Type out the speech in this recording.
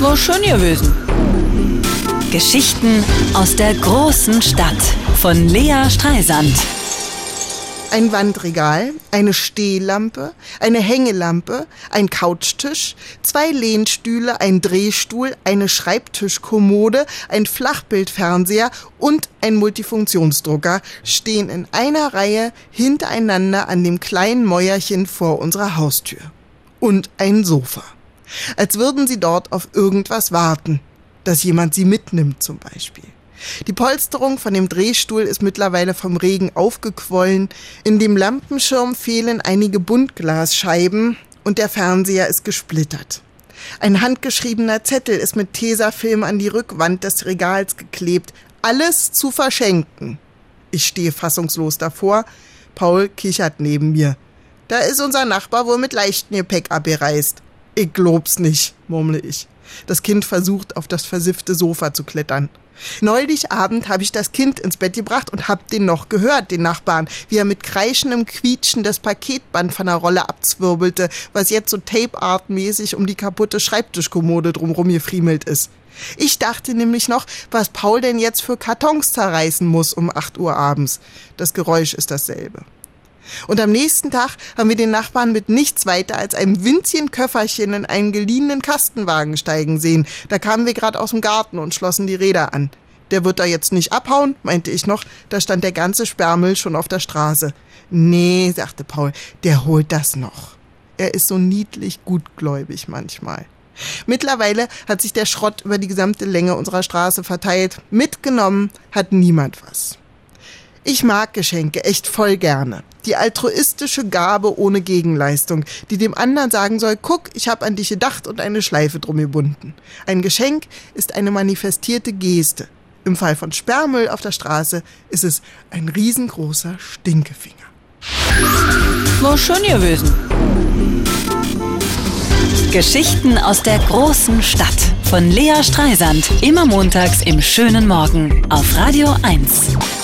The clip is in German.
War schön gewesen. Geschichten aus der großen Stadt von Lea Streisand. Ein Wandregal, eine Stehlampe, eine Hängelampe, ein Couchtisch, zwei Lehnstühle, ein Drehstuhl, eine Schreibtischkommode, ein Flachbildfernseher und ein Multifunktionsdrucker stehen in einer Reihe hintereinander an dem kleinen Mäuerchen vor unserer Haustür. Und ein Sofa. Als würden sie dort auf irgendwas warten, dass jemand sie mitnimmt zum Beispiel. Die Polsterung von dem Drehstuhl ist mittlerweile vom Regen aufgequollen. In dem Lampenschirm fehlen einige Buntglasscheiben und der Fernseher ist gesplittert. Ein handgeschriebener Zettel ist mit Tesafilm an die Rückwand des Regals geklebt. Alles zu verschenken. Ich stehe fassungslos davor. Paul kichert neben mir. Da ist unser Nachbar wohl mit leichtem Gepäck abgereist. Ich glaub's nicht, murmle ich. Das Kind versucht, auf das versiffte Sofa zu klettern. Neulich Abend habe ich das Kind ins Bett gebracht und hab den noch gehört, den Nachbarn, wie er mit kreischendem Quietschen das Paketband von der Rolle abzwirbelte, was jetzt so Tape-Art-mäßig um die kaputte Schreibtischkommode drumrum gefriemelt ist. Ich dachte nämlich noch, was Paul denn jetzt für Kartons zerreißen muss um 8 Uhr abends. Das Geräusch ist dasselbe. Und am nächsten Tag haben wir den Nachbarn mit nichts weiter als einem winzigen Köfferchen in einen geliehenen Kastenwagen steigen sehen. Da kamen wir gerade aus dem Garten und schlossen die Räder an. Der wird da jetzt nicht abhauen, meinte ich noch, da stand der ganze Sperrmüll schon auf der Straße. Nee, sagte Paul, der holt das noch. Er ist so niedlich gutgläubig manchmal. Mittlerweile hat sich der Schrott über die gesamte Länge unserer Straße verteilt. Mitgenommen hat niemand was. Ich mag Geschenke echt voll gerne. Die altruistische Gabe ohne Gegenleistung, die dem anderen sagen soll, guck, ich habe an dich gedacht und eine Schleife drum gebunden. Ein Geschenk ist eine manifestierte Geste. Im Fall von Sperrmüll auf der Straße ist es ein riesengroßer Stinkefinger. War schön gewesen. Geschichten aus der großen Stadt von Lea Streisand. Immer montags im schönen Morgen auf Radio 1.